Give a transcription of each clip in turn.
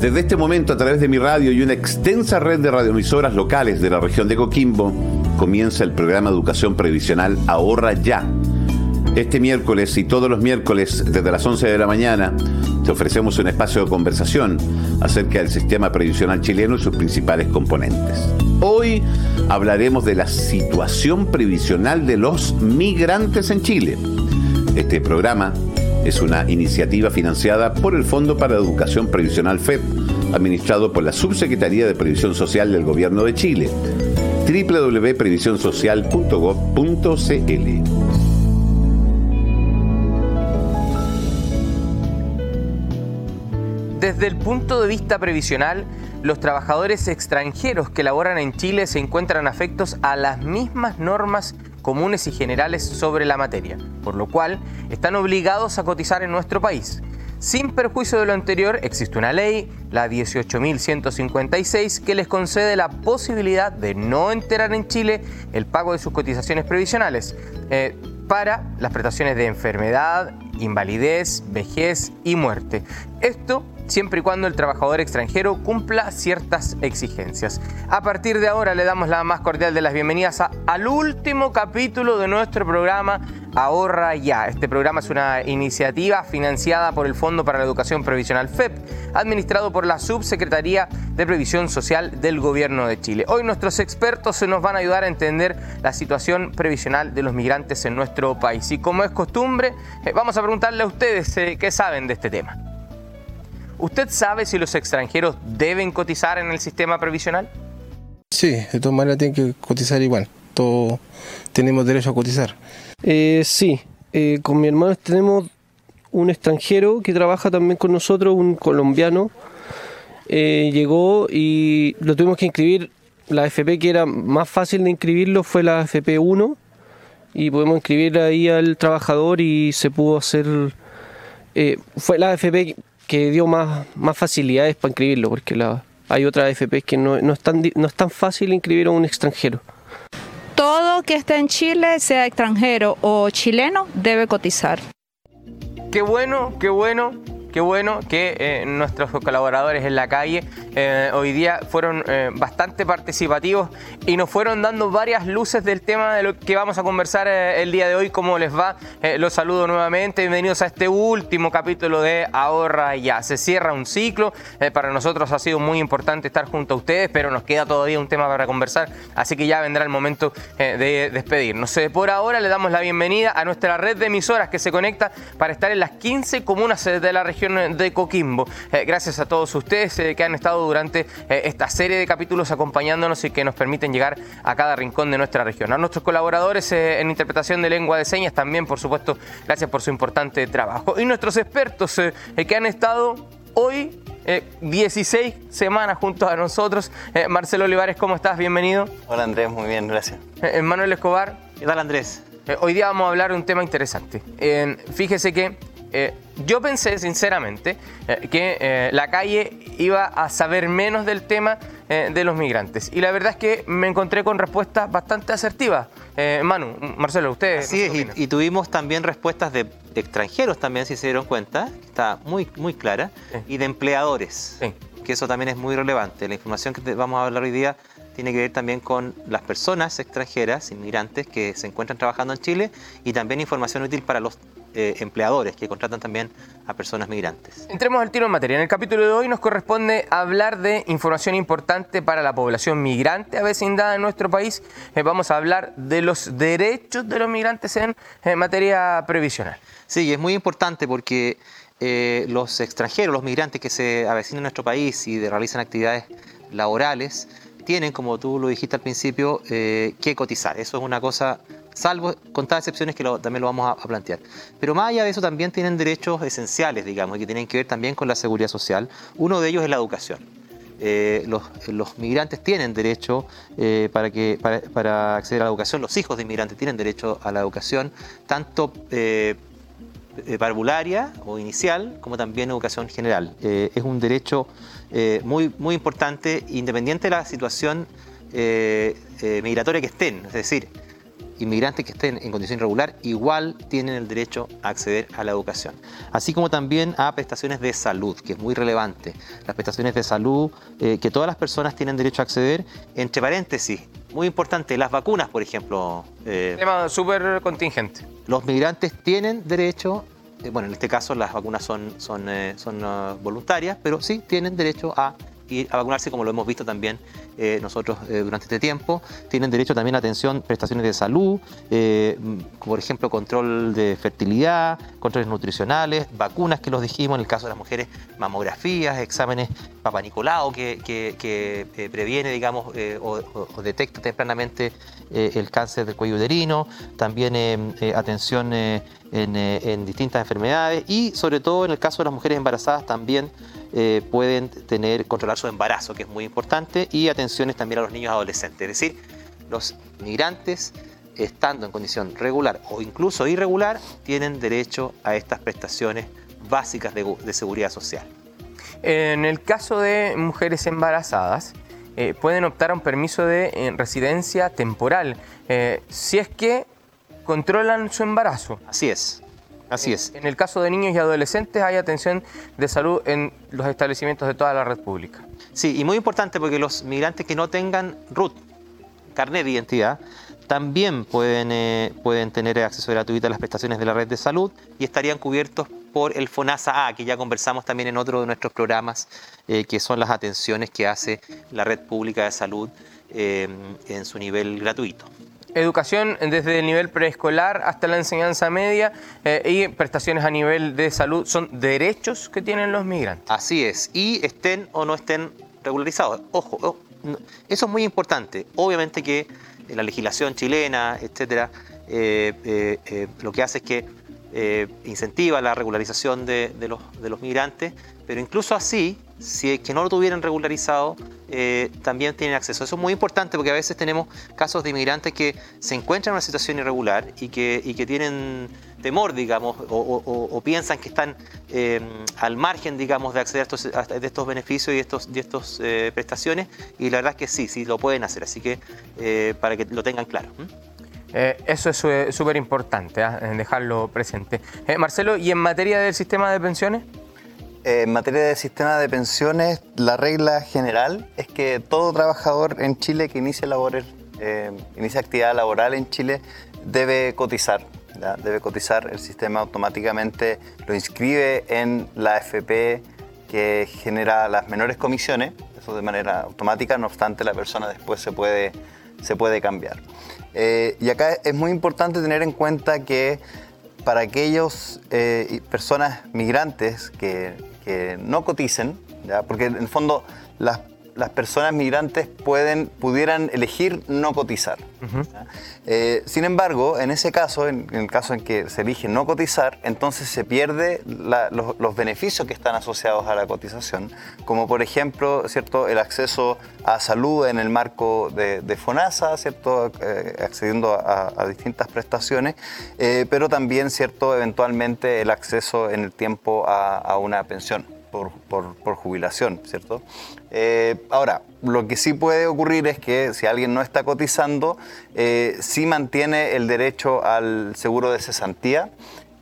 Desde este momento, a través de mi radio y una extensa red de radioemisoras locales de la región de Coquimbo, comienza el programa Educación Previsional Ahorra Ya. Este miércoles y todos los miércoles desde las 11 de la mañana te ofrecemos un espacio de conversación acerca del sistema previsional chileno y sus principales componentes. Hoy hablaremos de la situación previsional de los migrantes en Chile. Este programa es una iniciativa financiada por el Fondo para Educación Previsional FEP, administrado por la Subsecretaría de Previsión Social del Gobierno de Chile. www.previsionsocial.gov.cl Desde el punto de vista previsional, los trabajadores extranjeros que laboran en Chile se encuentran afectos a las mismas normas comunes y generales sobre la materia, por lo cual están obligados a cotizar en nuestro país. Sin perjuicio de lo anterior, existe una ley, la 18.156, que les concede la posibilidad de no enterar en Chile el pago de sus cotizaciones previsionales eh, para las prestaciones de enfermedad, invalidez, vejez y muerte. Esto siempre y cuando el trabajador extranjero cumpla ciertas exigencias. A partir de ahora le damos la más cordial de las bienvenidas al último capítulo de nuestro programa Ahorra Ya. Este programa es una iniciativa financiada por el Fondo para la Educación Previsional FEP, administrado por la Subsecretaría de Previsión Social del Gobierno de Chile. Hoy nuestros expertos se nos van a ayudar a entender la situación previsional de los migrantes en nuestro país. Y como es costumbre, eh, vamos a preguntarle a ustedes eh, qué saben de este tema. ¿Usted sabe si los extranjeros deben cotizar en el sistema previsional? Sí, de todas maneras tienen que cotizar igual. Todos tenemos derecho a cotizar. Eh, sí, eh, con mi hermano tenemos un extranjero que trabaja también con nosotros, un colombiano. Eh, llegó y lo tuvimos que inscribir. La FP que era más fácil de inscribirlo fue la FP 1 y podemos inscribir ahí al trabajador y se pudo hacer. fue la FP que dio más, más facilidades para inscribirlo, porque la, hay otras AFP que no, no, es tan, no es tan fácil inscribir a un extranjero. Todo que esté en Chile, sea extranjero o chileno, debe cotizar. Qué bueno, qué bueno qué bueno que eh, nuestros colaboradores en la calle eh, hoy día fueron eh, bastante participativos y nos fueron dando varias luces del tema de lo que vamos a conversar el día de hoy. ¿Cómo les va? los saludo nuevamente. Bienvenidos a este último capítulo de Ahorra Ya. Se cierra un ciclo. para nosotros ha sido muy importante estar junto a ustedes, pero nos queda todavía un tema para conversar. Así que ya vendrá el momento de despedirnos. por ahora le damos la bienvenida a nuestra red de emisoras que se conecta para estar en las 15 comunas de la región de Coquimbo. Eh, gracias a todos ustedes eh, que han estado durante eh, esta serie de capítulos acompañándonos y que nos permiten llegar a cada rincón de nuestra región. A nuestros colaboradores en interpretación de lengua de señas también, por supuesto, gracias por su importante trabajo. Y nuestros expertos que han estado hoy 16 semanas junto a nosotros. Marcelo Olivares, ¿cómo estás? Bienvenido. Hola Andrés, muy bien, gracias. Manuel Escobar. ¿Qué tal Andrés? hoy día vamos a hablar de un tema interesante. fíjese que eh, yo pensé sinceramente eh, que eh, la calle iba a saber menos del tema de los migrantes. Y la verdad es que me encontré con respuestas bastante asertivas. Manu, Marcelo, usted. Sí, y, tuvimos también respuestas de, extranjeros también, si se dieron cuenta, está muy, muy clara, y de empleadores, que eso también es muy relevante. La información que vamos a hablar hoy día tiene que ver también con las personas extranjeras, inmigrantes, que se encuentran trabajando en Chile, y también información útil para los eh, empleadores que contratan también a personas migrantes. Entremos al tiro en materia. En el capítulo de hoy nos corresponde hablar de información importante para la población migrante a vecindad en nuestro país. Eh, vamos a hablar de los derechos de los migrantes en, materia previsional. Sí, es muy importante porque eh, los extranjeros, los migrantes que se avecinan en nuestro país y realizan actividades laborales, tienen, como tú lo dijiste al principio, que cotizar. Eso es una cosa salvo contadas excepciones que también lo vamos a, plantear. Pero más allá de eso también tienen derechos esenciales, digamos, que tienen que ver también con la seguridad social. Uno de ellos es la educación. Eh, los, migrantes tienen derecho eh, para, que, acceder a la educación, los hijos de inmigrantes tienen derecho a la educación, tanto eh, parvularia o inicial como también educación general. es un derecho muy, muy importante, independiente de la situación migratoria que estén. Es decir, inmigrantes que estén en condición irregular igual tienen el derecho a acceder a la educación. Así como también a prestaciones de salud, que es muy relevante. Las prestaciones de salud eh, que todas las personas tienen derecho a acceder, entre paréntesis, muy importante, las vacunas, por ejemplo. Eh, Tema súper contingente. Los migrantes tienen derecho, eh, bueno, en este caso las vacunas son, son, son uh, voluntarias, pero sí tienen derecho a ir a vacunarse, como lo hemos visto también eh, nosotros eh, durante este tiempo. Tienen derecho también a atención, prestaciones de salud, eh, por ejemplo, control de fertilidad, controles nutricionales, vacunas que los dijimos, en el caso de las mujeres, mamografías, exámenes Papa que, que, previene, digamos, o, detecta tempranamente el cáncer del cuello uterino, también atención en, en distintas enfermedades y sobre todo en el caso de las mujeres embarazadas también eh, pueden tener, controlar su embarazo, que es muy importante, y atenciones también a los niños adolescentes. Es decir, los migrantes, estando en condición regular o incluso irregular, tienen derecho a estas prestaciones básicas de, seguridad social. En el caso de mujeres embarazadas, eh, pueden optar a un permiso de eh, residencia temporal, si es que controlan su embarazo. Así es. Así es. En el caso de niños y adolescentes hay atención de salud en los establecimientos de toda la red pública. Sí, y muy importante porque los migrantes que no tengan RUT, carnet de identidad, también pueden, eh, pueden tener acceso gratuito a las prestaciones de la red de salud y estarían cubiertos por el FONASA A, que ya conversamos también en otro de nuestros programas, eh, que son las atenciones que hace la red pública de salud eh, en su nivel gratuito educación desde el nivel preescolar hasta la enseñanza media eh, y prestaciones a nivel de salud son derechos que tienen los migrantes. Así es, y estén o no estén regularizados. Ojo, eso es muy importante. Obviamente que la legislación chilena, etcétera, eh, eh, lo que hace es que incentiva la regularización de, los, migrantes, pero incluso así si es que no lo tuvieran regularizado, eh, también tienen acceso. Eso es muy importante porque a veces tenemos casos de inmigrantes que se encuentran en una situación irregular y que, tienen temor, digamos, o, piensan que están eh, al margen, digamos, de acceder a estos, beneficios y estos, de estas eh, prestaciones. Y la verdad es que sí, sí lo pueden hacer. Así que para que lo tengan claro. Eso es súper importante, ¿ah? dejarlo presente. Marcelo, ¿y en materia del sistema de pensiones? Eh, en materia de sistema de pensiones, la regla general es que todo trabajador en Chile que inicie, labores, eh, inicia actividad laboral en Chile debe cotizar. Debe cotizar, el sistema automáticamente lo inscribe en la AFP que genera las menores comisiones, eso de manera automática, no obstante la persona después se puede, se puede cambiar. Eh, y acá es muy importante tener en cuenta que para aquellas personas migrantes que que no coticen, ¿ya? porque en el fondo las las personas migrantes pueden, pudieran elegir no cotizar. Eh, sin embargo, en ese caso, en, el caso en que se elige no cotizar, entonces se pierde los, beneficios que están asociados a la cotización, como por ejemplo ¿cierto? el acceso a salud en el marco de, FONASA, ¿cierto? Eh, accediendo a, distintas prestaciones, eh, pero también ¿cierto? eventualmente el acceso en el tiempo a una pensión por, jubilación, ¿cierto? Eh, ahora, lo que sí puede ocurrir es que si alguien no está cotizando, eh, sí mantiene el derecho al seguro de cesantía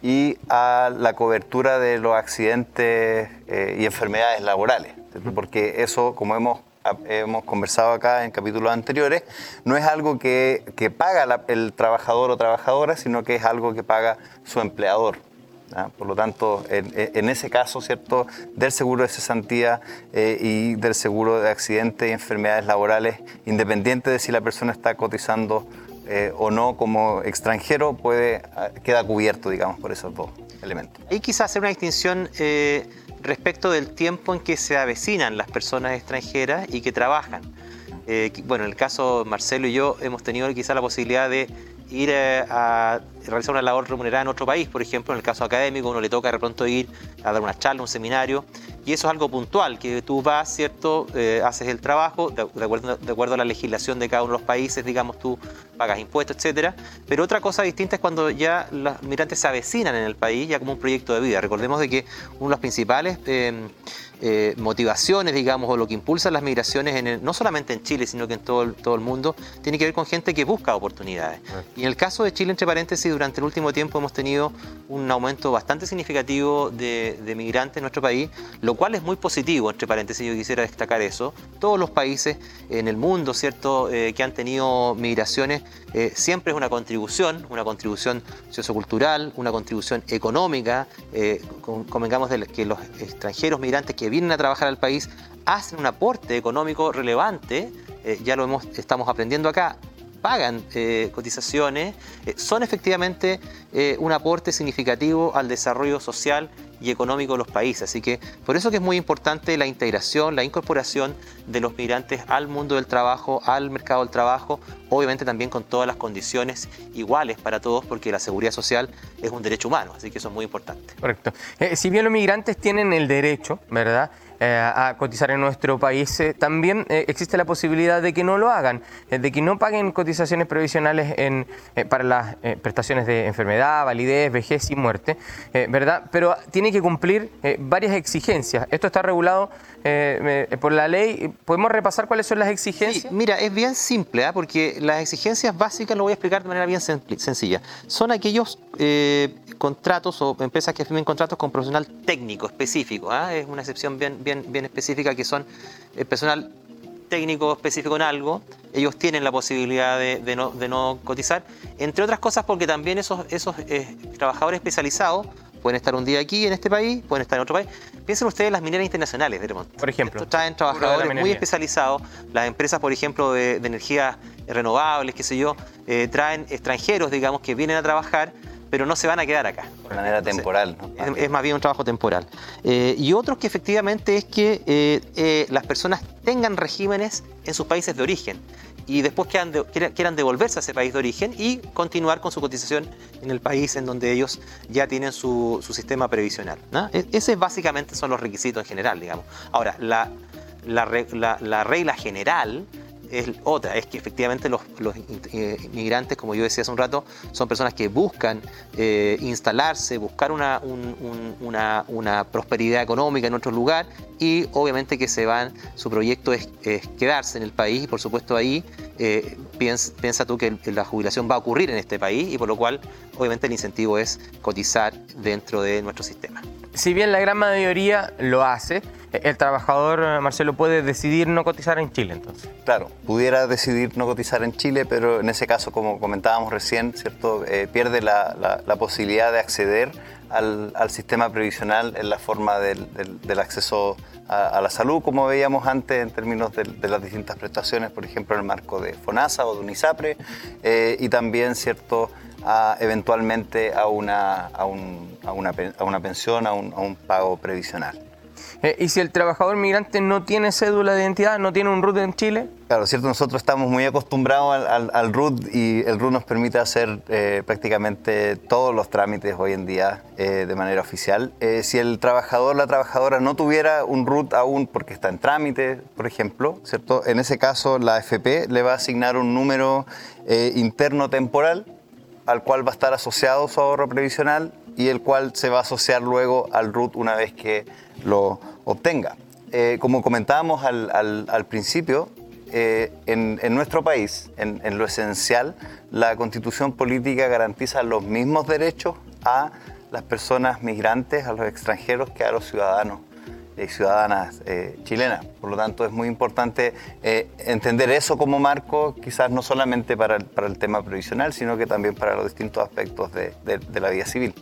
y a la cobertura de los accidentes eh, y enfermedades laborales, porque eso, como hemos hemos conversado acá en capítulos anteriores, no es algo que, paga el trabajador o trabajadora, sino que es algo que paga su empleador. ¿Ah? Por lo tanto, en, ese caso, ¿cierto?, del seguro de cesantía eh, y del seguro de accidentes y enfermedades laborales, independiente de si la persona está cotizando eh, o no como extranjero, puede, ah, queda cubierto, digamos, por esos dos elementos. Y quizás hacer una distinción eh, respecto del tiempo en que se avecinan las personas extranjeras y que trabajan. bueno, en el caso Marcelo y yo hemos tenido quizás la posibilidad de ir a realizar una labor remunerada en otro país, por ejemplo, en el caso académico, uno le toca de pronto ir a dar una charla, un seminario, y eso es algo puntual, que tú vas, ¿cierto? Eh, haces el trabajo, de, acuerdo, de, acuerdo, a la legislación de cada uno de los países, digamos, tú pagas impuestos, etcétera. Pero otra cosa distinta es cuando ya los migrantes se avecinan en el país, ya como un proyecto de vida. Recordemos de que uno de los principales... Eh, eh, motivaciones, digamos, o lo que impulsa las migraciones, en no solamente en Chile, sino que en todo el, todo el mundo, tiene que ver con gente que busca oportunidades. Y en el caso de Chile, entre paréntesis, durante el último tiempo hemos tenido un aumento bastante significativo de, de migrantes en nuestro país, lo cual es muy positivo, entre paréntesis, yo quisiera destacar eso. Todos los países en el mundo, ¿cierto?, Eh, que han tenido migraciones, eh, siempre es una contribución, una contribución sociocultural, una contribución económica, con- convengamos de que los extranjeros migrantes que vienen a trabajar al país hacen un aporte económico relevante, eh, ya lo hemos, estamos aprendiendo acá, pagan eh, cotizaciones, eh, son efectivamente un aporte significativo al desarrollo social y económico de los países. Así que por eso que es muy importante la integración, la incorporación de los migrantes al mundo del trabajo, al mercado del trabajo, obviamente también con todas las condiciones iguales para todos, porque la seguridad social es un derecho humano, así que eso es muy importante. Correcto. Eh, si bien los migrantes tienen el derecho, ¿verdad?, a cotizar en nuestro país, eh, también eh, existe la posibilidad de que no lo hagan, eh, de que no paguen cotizaciones previsionales en, eh, para las eh, prestaciones de enfermedad, validez, vejez y muerte, eh, ¿verdad? Pero tiene que cumplir eh, varias exigencias. Esto está regulado eh, eh, por la ley. ¿Podemos repasar cuáles son las exigencias? Sí, mira, es bien simple, ¿ah? porque las exigencias básicas lo voy a explicar de manera bien sen- sencilla. Son aquellos eh, contratos o empresas que firmen contratos con personal técnico específico. ¿ah? Es una excepción bien, bien, bien específica que son el personal técnico específico en algo, ellos tienen la posibilidad de, de no, de no cotizar, entre otras cosas porque también esos, esos eh, trabajadores especializados pueden estar un día aquí en este país, pueden estar en otro país. Piensen ustedes en las mineras internacionales de Lemont. Por ejemplo. Estos traen trabajadores muy especializados, las empresas, por ejemplo, de, de energías renovables, qué sé yo, eh, traen extranjeros, digamos, que vienen a trabajar, pero no se van a quedar acá. De manera temporal. ¿no? Es, es más bien un trabajo temporal. Eh, y otros que efectivamente es que eh, eh, las personas tengan regímenes en sus países de origen y después quieran, de- quieran- devolverse a ese país de origen y continuar con su cotización en el país en donde ellos ya tienen su, su sistema previsional. ¿no? E- Ese básicamente son los requisitos en general, digamos. Ahora, la, la la- la regla general es otra, es que efectivamente los, los eh, inmigrantes, como yo decía hace un rato, son personas que buscan eh, instalarse, buscar una, un- un- una, prosperidad económica en otro lugar y obviamente que se van, su proyecto es, quedarse en el país y por supuesto ahí eh, piens- piensa tú que la jubilación va a ocurrir en este país y por lo cual obviamente el incentivo es cotizar dentro de nuestro sistema. Si bien la gran mayoría lo hace, el trabajador, eh, Marcelo, puede decidir no cotizar en Chile entonces. Claro, pudiera decidir no cotizar en Chile, pero en ese caso, como comentábamos recién, ¿cierto? Eh, pierde la, la- la posibilidad de acceder al, sistema previsional en la forma del, del- del acceso a, la salud, como veíamos antes en términos de, las distintas prestaciones, por ejemplo, en el marco de FONASA o de UNISAPRE, eh, y también, ¿cierto?, eventualmente a una, a, un- a una, pensión, a un pago previsional. Eh, y si el trabajador migrante no tiene cédula de identidad, no tiene un RUT en Chile, Claro, cierto, nosotros estamos muy acostumbrados al, al- RUT y el RUT nos permite hacer eh, prácticamente todos los trámites hoy en día eh, de manera oficial. Eh, si el trabajador la trabajadora no tuviera un RUT aún porque está en trámite, por ejemplo, ¿cierto? En ese caso la AFP le va a asignar un número eh, interno temporal al cual va a estar asociado su ahorro previsional y el cual se va a asociar luego al RUT una vez que lo obtenga. Eh, como comentábamos al, al- al principio, eh, en, en nuestro país, en, en lo esencial, la constitución política garantiza los mismos derechos a las personas migrantes, a los extranjeros, que a los ciudadanos y ciudadanas eh, chilenas. Por lo tanto, es muy importante eh, entender eso como marco, quizás no solamente para el, para el tema previsional, sino que también para los distintos aspectos de, de- de la vida civil.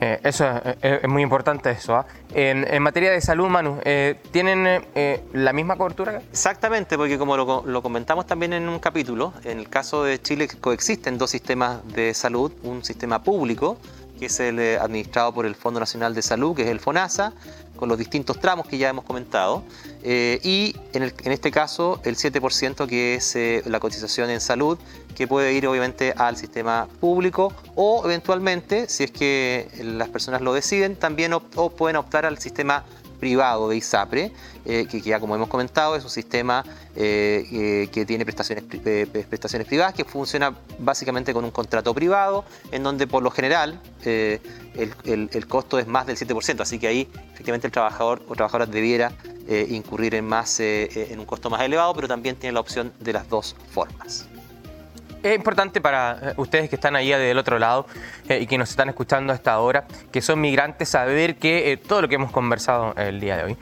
Eh, eso es, es- es muy importante eso. ¿ah? En, en materia de salud, Manu, eh, ¿tienen eh, eh, la misma cobertura? Exactamente, porque como lo, lo comentamos también en un capítulo, en el caso de Chile coexisten dos sistemas de salud, un sistema público, que es el eh, administrado por el Fondo Nacional de Salud, que es el FONASA, con los distintos tramos que ya hemos comentado, eh, y en, el- en este caso el 7% que es eh, la cotización en salud, que puede ir obviamente al sistema público o eventualmente, si es que las personas lo deciden, también o pueden optar al sistema privado de ISAPRE, eh, que, ya como hemos comentado es un sistema que tiene prestaciones, prestaciones privadas, que funciona básicamente con un contrato privado, en donde por lo general el, costo es más del 7%, así que ahí efectivamente el trabajador o trabajadora debiera incurrir en, más, en un costo más elevado, pero también tiene la opción de las dos formas es importante para eh, ustedes que están ahí del otro lado eh, y que nos están escuchando a esta hora, que son migrantes, saber que eh, todo lo que hemos conversado el día de hoy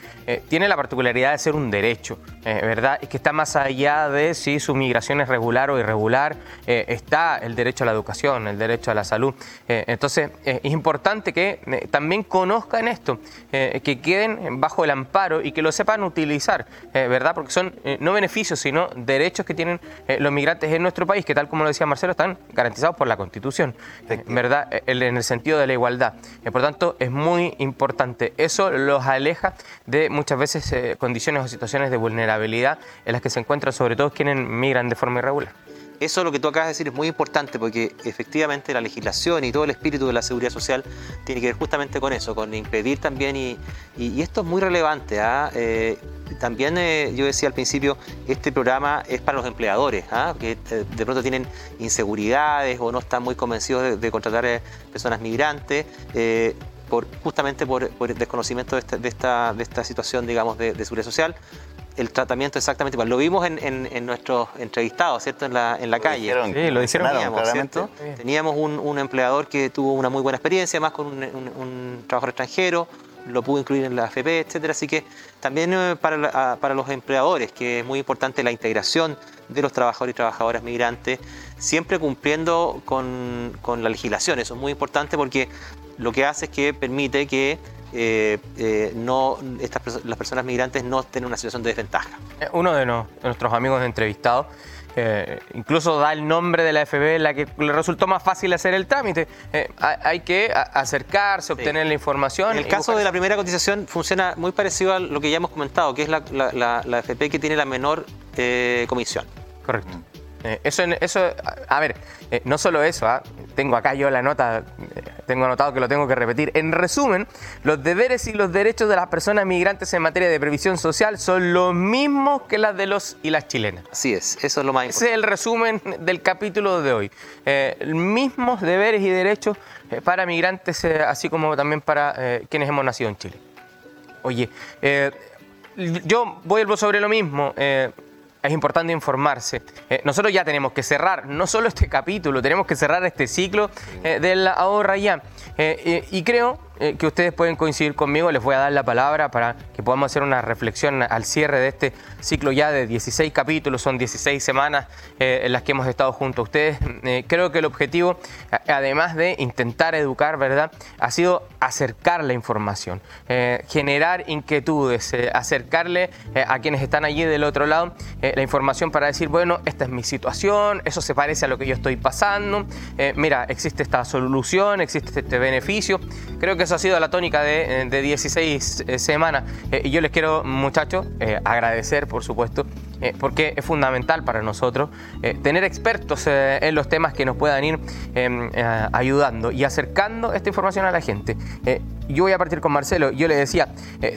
tiene la particularidad de ser un derecho, ¿verdad? Y que está más allá de si su migración es regular o irregular, está el derecho a la educación, el derecho a la salud. entonces, es importante que también conozcan esto, que queden bajo el amparo y que lo sepan utilizar, ¿verdad? Porque son no beneficios, sino derechos que tienen los migrantes en nuestro país, que tal como lo decía Marcelo, están garantizados por la Constitución, ¿verdad? En el sentido de la igualdad. por tanto, es muy importante. Eso los aleja de muchas veces eh, condiciones o situaciones de vulnerabilidad en las que se encuentran sobre todo quienes migran de forma irregular. Eso lo que tú acabas de decir es muy importante porque efectivamente la legislación y todo el espíritu de la seguridad social tiene que ver justamente con eso, con impedir también, y, esto es muy relevante. ¿ah? Eh, también eh, yo decía al principio, este programa es para los empleadores, ¿ah? que eh, de pronto tienen inseguridades o no están muy convencidos de, contratar personas migrantes. Por, justamente por, el desconocimiento de esta, de esta, situación, digamos, de, de seguridad social el tratamiento exactamente igual. Lo vimos en, en, nuestros entrevistados, ¿cierto? En la, en la calle. sí, lo hicieron Teníamos, ¿cierto? Teníamos un, un, empleador que tuvo una muy buena experiencia, más con un, un, trabajador extranjero, lo pudo incluir en la AFP, etcétera. Así que también eh, para, para, los empleadores, que es muy importante la integración de los trabajadores y trabajadoras migrantes, siempre cumpliendo con, con la legislación. Eso es muy importante porque lo que hace es que permite que eh, eh, no, estas, las personas migrantes no estén en una situación de desventaja. Eh, uno de, nuestros amigos entrevistados incluso da el nombre de la FB en la que le resultó más fácil hacer el trámite. hay que acercarse, obtener la información. En el caso de la primera cotización funciona muy parecido a lo que ya hemos comentado, que es la, la, FP que tiene la menor comisión. Correcto. Eso, eso, a ver, no solo eso, ¿ah? tengo acá yo la nota tengo anotado que lo tengo que repetir. En resumen, los deberes y los derechos de las personas migrantes en materia de previsión social son los mismos que las de los y las chilenas. Así es, eso es lo más importante. Ese es el resumen del capítulo de hoy. Eh, mismos deberes y derechos eh, para migrantes, eh, así como también para quienes hemos nacido en Chile. Oye, yo vuelvo sobre lo mismo es importante informarse. Eh, nosotros ya tenemos que cerrar no solo este capítulo, tenemos que cerrar este ciclo eh, de la ahorra ya. Eh, y creo eh, que ustedes pueden coincidir conmigo, les voy a dar la palabra para que podamos hacer una reflexión al cierre de este ciclo ya de 16 capítulos, son 16 semanas eh, en las que hemos estado junto a ustedes. Eh, creo que el objetivo, además de intentar educar, ¿verdad?, ha sido acercar la información, generar inquietudes, acercarle a quienes están allí del otro lado la información para decir, bueno, esta es mi situación, eso se parece a lo que yo estoy pasando, mira, existe esta solución, existe este beneficio. Creo que eso ha sido la tónica de, 16 eh, eh, semanas. Eh, y yo les quiero, muchachos, agradecer, por supuesto, porque es fundamental para nosotros tener expertos en los temas que nos puedan ir em, ayudando y acercando esta información a la gente. yo voy a partir con Marcelo. Yo le decía,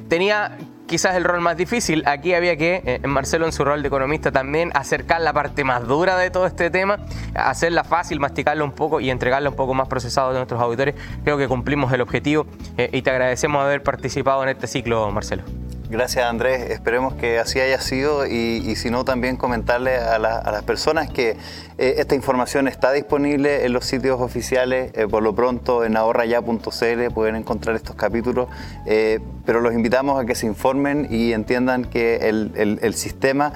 tenía quizás el rol más difícil. Aquí había que, eh, Marcelo en su rol de economista también, acercar la parte más dura de todo este tema, hacerla fácil, masticarla un poco y entregarla un poco más procesado a nuestros auditores. Creo que cumplimos el objetivo eh, y te agradecemos haber participado en este ciclo, Marcelo. Gracias Andrés, esperemos que así haya sido y, si no también comentarle a, las personas que eh, esta información está disponible en los sitios oficiales, eh, por lo pronto en ahorraya.cl pueden encontrar estos capítulos, eh, pero los invitamos a que se informen y entiendan que el, sistema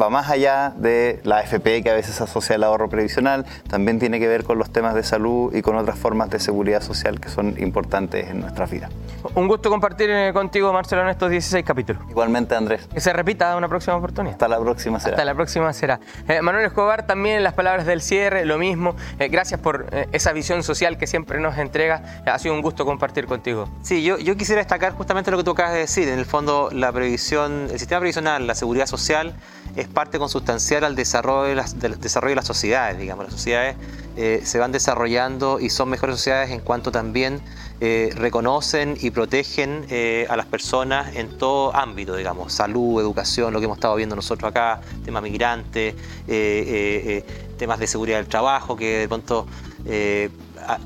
va más allá de la AFP que a veces asocia al ahorro previsional, también tiene que ver con los temas de salud y con otras formas de seguridad social que son importantes en nuestra vida. Un gusto compartir contigo Marcelo en estos 16 capítulos. Igualmente Andrés. Que se repita una próxima oportunidad. Hasta la próxima será. Hasta la próxima será. Manuel Escobar también las palabras del cierre, lo mismo. Eh, gracias por eh, esa visión social que siempre nos entrega. ha sido un gusto compartir contigo. Sí, yo, yo quisiera destacar justamente justamente lo que tú acabas de decir. En el fondo, la previsión, el sistema previsional, la seguridad social, es parte consustancial al desarrollo de las, del desarrollo de las sociedades. Digamos, las sociedades eh, se van desarrollando y son mejores sociedades en cuanto también eh, reconocen y protegen eh, a las personas en todo ámbito, digamos, salud, educación, lo que hemos estado viendo nosotros acá, temas migrantes, temas de seguridad del trabajo, que de pronto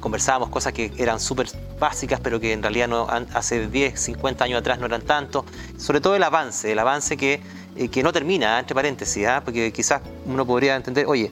conversábamos cosas que eran súper básicas, pero que en realidad no, hace 10, 50 años atrás no eran tanto. Sobre todo el avance, el avance que, eh, que no termina, entre paréntesis, ¿ah? porque quizás uno podría entender, oye,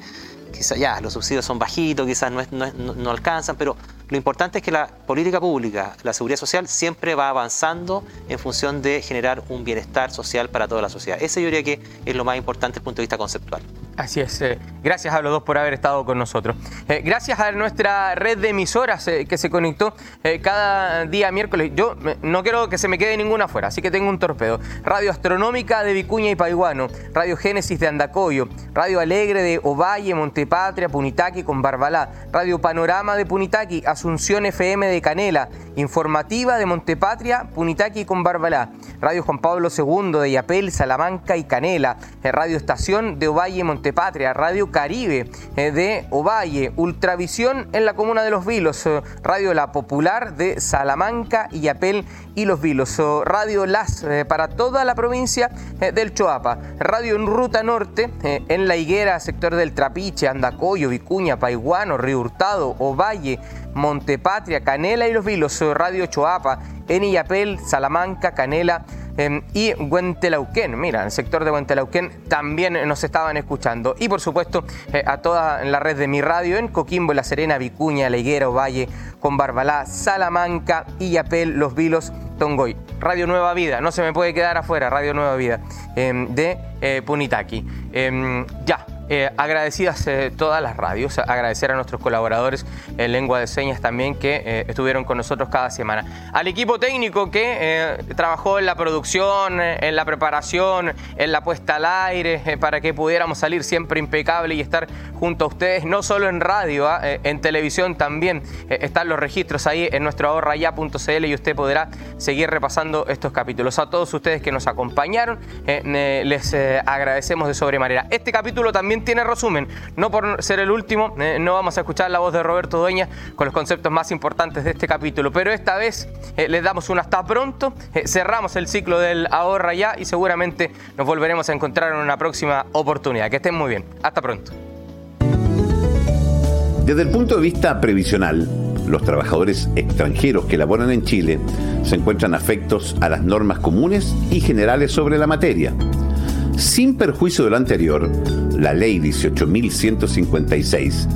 quizás ya los subsidios son bajitos, quizás no, no, no alcanzan, pero lo importante es que la política pública, la seguridad social, siempre va avanzando en función de generar un bienestar social para toda la sociedad. Ese yo diría que es lo más importante desde el punto de vista conceptual. Así es. Eh, gracias a los dos por haber estado con nosotros. Eh, gracias a nuestra red de emisoras eh, que se conectó cada día miércoles. Yo no quiero que se me quede ninguna afuera, así que tengo un torpedo. Radio Astronómica de Vicuña y Paiguano, Radio Génesis de Andacoyo, Radio Alegre de Ovalle, Montepatria, Punitaqui con Barbalá, Radio Panorama de Punitaqui, Asunción FM de Canela, Informativa de Montepatria, Punitaqui con Barbalá, Radio Juan Pablo II de Yapel, Salamanca y Canela, Radio Estación de Ovalle, Montepatria, Radio Caribe eh, de Ovalle, Ultravisión en la comuna de Los Vilos, eh, Radio La Popular de Salamanca y Yapel y Los Vilos, Radio Las eh, para toda la provincia del Choapa, Radio en Ruta Norte en La Higuera, sector del Trapiche, Andacoyo, Vicuña, Paiguano, Río Hurtado, Ovalle, Montepatria, Canela y Los Vilos, Radio Choapa, en Illapel, Salamanca, Canela em, y Huentelauquén. Mira, el sector de Huentelauquén también nos estaban escuchando. Y por supuesto eh, a toda la red de mi radio en Coquimbo, La Serena, Vicuña, La Higuera, Valle, con Barbalá, Salamanca, Illapel, Los Vilos, Tongoy. Radio Nueva Vida, no se me puede quedar afuera, Radio Nueva Vida, em, de eh, Punitaki. Em, ya, eh, agradecidas eh, todas las radios, agradecer a nuestros colaboradores en lengua de señas también que eh, estuvieron con nosotros cada semana. Al equipo técnico que trabajó en la producción, en la preparación, en la puesta al aire, para que pudiéramos salir siempre impecable y estar junto a ustedes, no solo en radio, ¿ah? en televisión también están los registros ahí en nuestro ahorraya.cl y usted podrá seguir repasando estos capítulos. A todos ustedes que nos acompañaron, les agradecemos de sobremanera. Este capítulo también tiene resumen. No por ser el último, eh, no vamos a escuchar la voz de Roberto Dueña con los conceptos más importantes de este capítulo, pero esta vez eh, les damos un hasta pronto, eh, cerramos el ciclo del ahorra ya y seguramente nos volveremos a encontrar en una próxima oportunidad. Que estén muy bien. Hasta pronto. Desde el punto de vista previsional, los trabajadores extranjeros que laboran en Chile se encuentran afectos a las normas comunes y generales sobre la materia. Sin perjuicio de lo anterior, la ley 18.156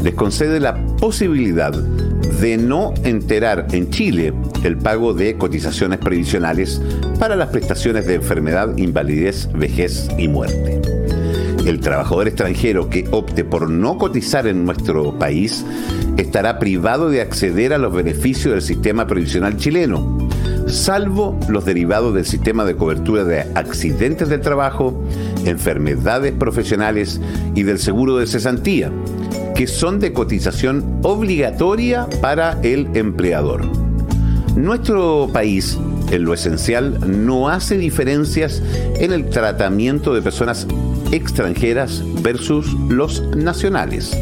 les concede la posibilidad de no enterar en Chile el pago de cotizaciones previsionales para las prestaciones de enfermedad, invalidez, vejez y muerte. El trabajador extranjero que opte por no cotizar en nuestro país estará privado de acceder a los beneficios del sistema previsional chileno, salvo los derivados del sistema de cobertura de accidentes de trabajo, enfermedades profesionales y del seguro de cesantía, que son de cotización obligatoria para el empleador. Nuestro país, en lo esencial, no hace diferencias en el tratamiento de personas extranjeras versus los nacionales.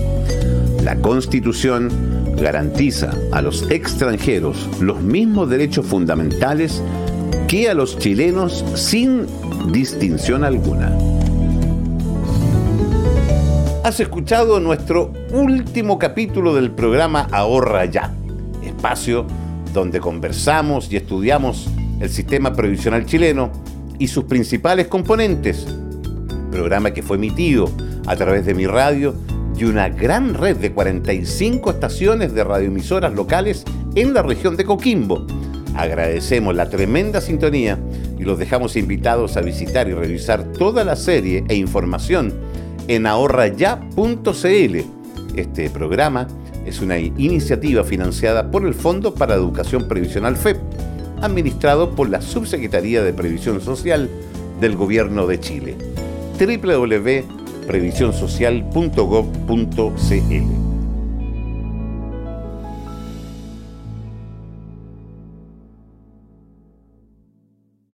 La Constitución garantiza a los extranjeros los mismos derechos fundamentales que a los chilenos sin distinción alguna. Has escuchado nuestro último capítulo del programa Ahorra Ya, espacio donde conversamos y estudiamos el sistema previsional chileno y sus principales componentes. Programa que fue emitido a través de mi radio y una gran red de 45 estaciones de radioemisoras locales en la región de Coquimbo. Agradecemos la tremenda sintonía y los dejamos invitados a visitar y revisar toda la serie e información en ahorraya.cl. Este programa es una iniciativa financiada por el Fondo para Educación Previsional FEP, administrado por la Subsecretaría de Previsión Social del Gobierno de Chile. www previsionsocial.gov.cl.